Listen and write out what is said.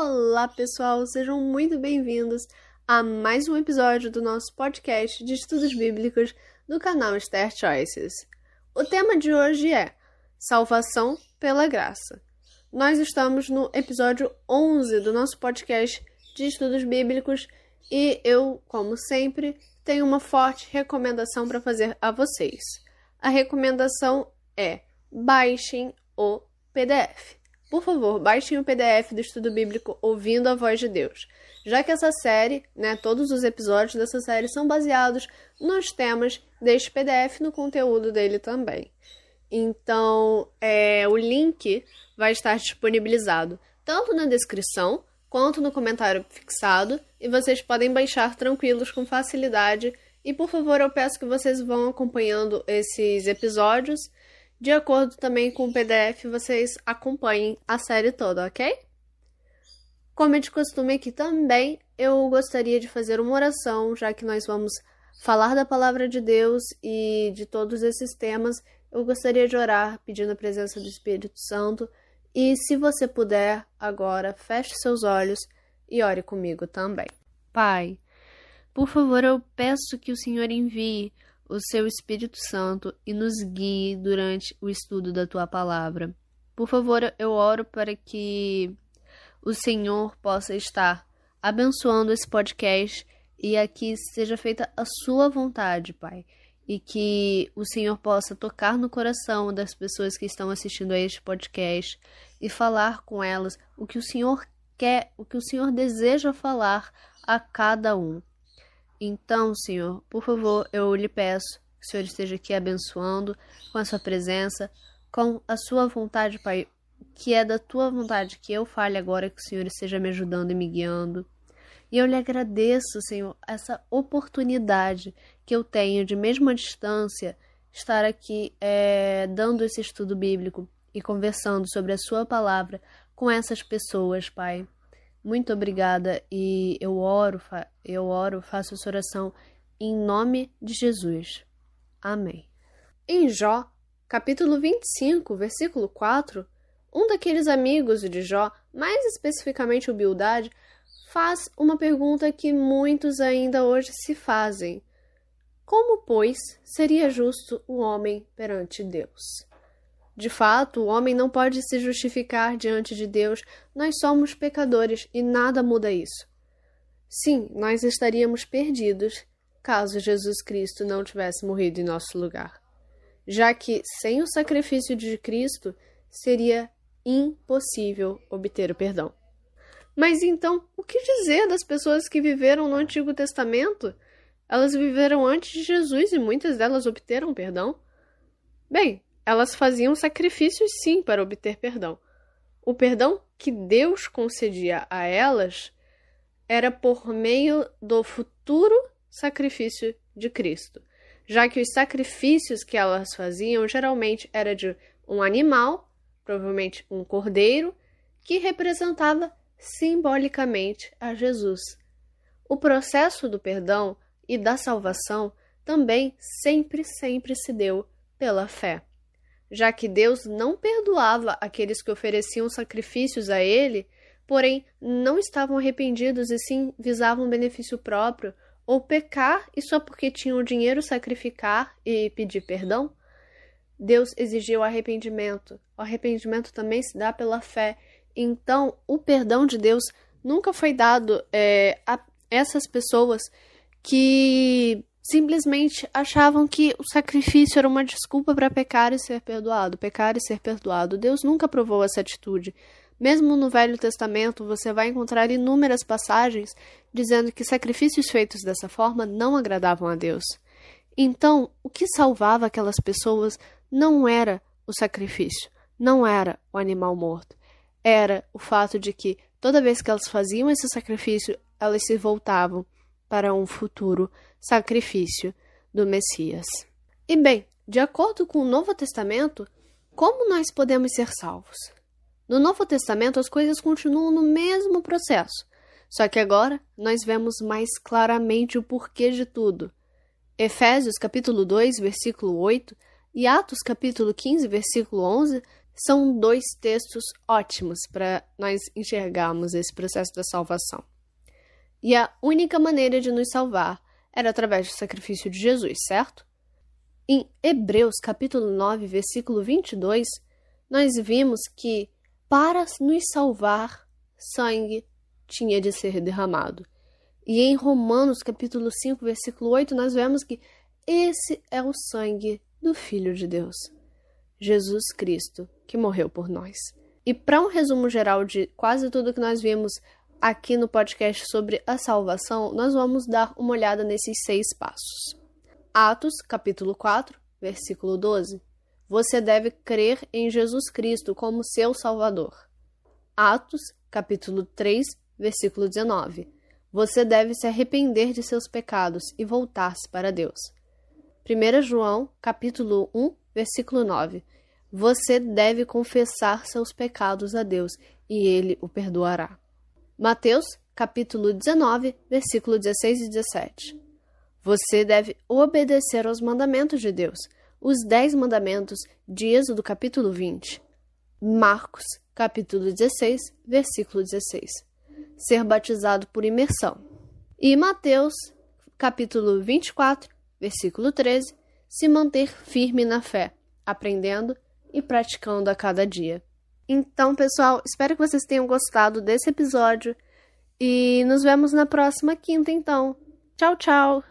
Olá, pessoal, sejam muito bem-vindos a mais um episódio do nosso podcast de estudos bíblicos do canal Esther Choices. O tema de hoje é Salvação pela Graça. Nós estamos no episódio 11 do nosso podcast de estudos bíblicos e eu, como sempre, tenho uma forte recomendação para fazer a vocês. A recomendação é baixem o PDF. Por favor, baixem o PDF do estudo bíblico Ouvindo a Voz de Deus, já que essa série, né, todos os episódios dessa série são baseados nos temas deste PDF no conteúdo dele também. Então, é, o link vai estar disponibilizado tanto na descrição quanto no comentário fixado e vocês podem baixar tranquilos com facilidade. E por favor, eu peço que vocês vão acompanhando esses episódios de acordo também com o PDF, vocês acompanhem a série toda, ok? Como é de costume aqui também, eu gostaria de fazer uma oração, já que nós vamos falar da palavra de Deus e de todos esses temas. Eu gostaria de orar pedindo a presença do Espírito Santo. E se você puder, agora feche seus olhos e ore comigo também. Pai, por favor, eu peço que o Senhor envie o seu Espírito Santo e nos guie durante o estudo da tua palavra. Por favor, eu oro para que o Senhor possa estar abençoando esse podcast e aqui seja feita a sua vontade, Pai. E que o Senhor possa tocar no coração das pessoas que estão assistindo a este podcast e falar com elas o que o Senhor quer, o que o Senhor deseja falar a cada um. Então, Senhor, por favor, eu lhe peço que o Senhor esteja aqui abençoando com a sua presença, com a sua vontade, Pai, que é da tua vontade que eu fale agora, que o Senhor esteja me ajudando e me guiando. E eu lhe agradeço, Senhor, essa oportunidade que eu tenho de, mesmo à distância, estar aqui é, dando esse estudo bíblico e conversando sobre a Sua palavra com essas pessoas, Pai. Muito obrigada e eu oro, eu oro, faço essa oração em nome de Jesus. Amém. Em Jó, capítulo 25, versículo 4, um daqueles amigos de Jó, mais especificamente o Bildade, faz uma pergunta que muitos ainda hoje se fazem: Como, pois, seria justo o homem perante Deus? De fato, o homem não pode se justificar diante de Deus, nós somos pecadores e nada muda isso. Sim, nós estaríamos perdidos caso Jesus Cristo não tivesse morrido em nosso lugar, já que sem o sacrifício de Cristo seria impossível obter o perdão. Mas então, o que dizer das pessoas que viveram no Antigo Testamento? Elas viveram antes de Jesus e muitas delas obteram perdão? Bem, elas faziam sacrifícios sim para obter perdão. O perdão que Deus concedia a elas era por meio do futuro sacrifício de Cristo, já que os sacrifícios que elas faziam geralmente era de um animal, provavelmente um cordeiro, que representava simbolicamente a Jesus. O processo do perdão e da salvação também sempre, sempre se deu pela fé já que Deus não perdoava aqueles que ofereciam sacrifícios a ele, porém não estavam arrependidos e sim visavam benefício próprio, ou pecar e só porque tinham dinheiro sacrificar e pedir perdão? Deus exigiu arrependimento. O arrependimento também se dá pela fé. Então, o perdão de Deus nunca foi dado é, a essas pessoas que simplesmente achavam que o sacrifício era uma desculpa para pecar e ser perdoado, pecar e ser perdoado. Deus nunca aprovou essa atitude. Mesmo no Velho Testamento, você vai encontrar inúmeras passagens dizendo que sacrifícios feitos dessa forma não agradavam a Deus. Então, o que salvava aquelas pessoas não era o sacrifício, não era o animal morto. Era o fato de que toda vez que elas faziam esse sacrifício, elas se voltavam para um futuro sacrifício do Messias. E bem, de acordo com o Novo Testamento, como nós podemos ser salvos? No Novo Testamento as coisas continuam no mesmo processo, só que agora nós vemos mais claramente o porquê de tudo. Efésios capítulo 2, versículo 8 e Atos capítulo 15, versículo 11 são dois textos ótimos para nós enxergarmos esse processo da salvação. E a única maneira de nos salvar era através do sacrifício de Jesus, certo? Em Hebreus capítulo 9, versículo 22, nós vimos que para nos salvar, sangue tinha de ser derramado. E em Romanos capítulo 5, versículo 8, nós vemos que esse é o sangue do Filho de Deus, Jesus Cristo, que morreu por nós. E para um resumo geral de quase tudo que nós vimos aqui no podcast sobre a salvação, nós vamos dar uma olhada nesses seis passos. Atos, capítulo 4, versículo 12. Você deve crer em Jesus Cristo como seu Salvador. Atos, capítulo 3, versículo 19. Você deve se arrepender de seus pecados e voltar-se para Deus. 1 João, capítulo 1, versículo 9. Você deve confessar seus pecados a Deus e ele o perdoará. Mateus, capítulo 19, versículo 16 e 17. Você deve obedecer aos mandamentos de Deus, os dez mandamentos de Êxodo, capítulo 20. Marcos, capítulo 16, versículo 16. Ser batizado por imersão. E Mateus, capítulo 24, versículo 13. Se manter firme na fé, aprendendo e praticando a cada dia. Então, pessoal, espero que vocês tenham gostado desse episódio e nos vemos na próxima quinta, então. Tchau, tchau!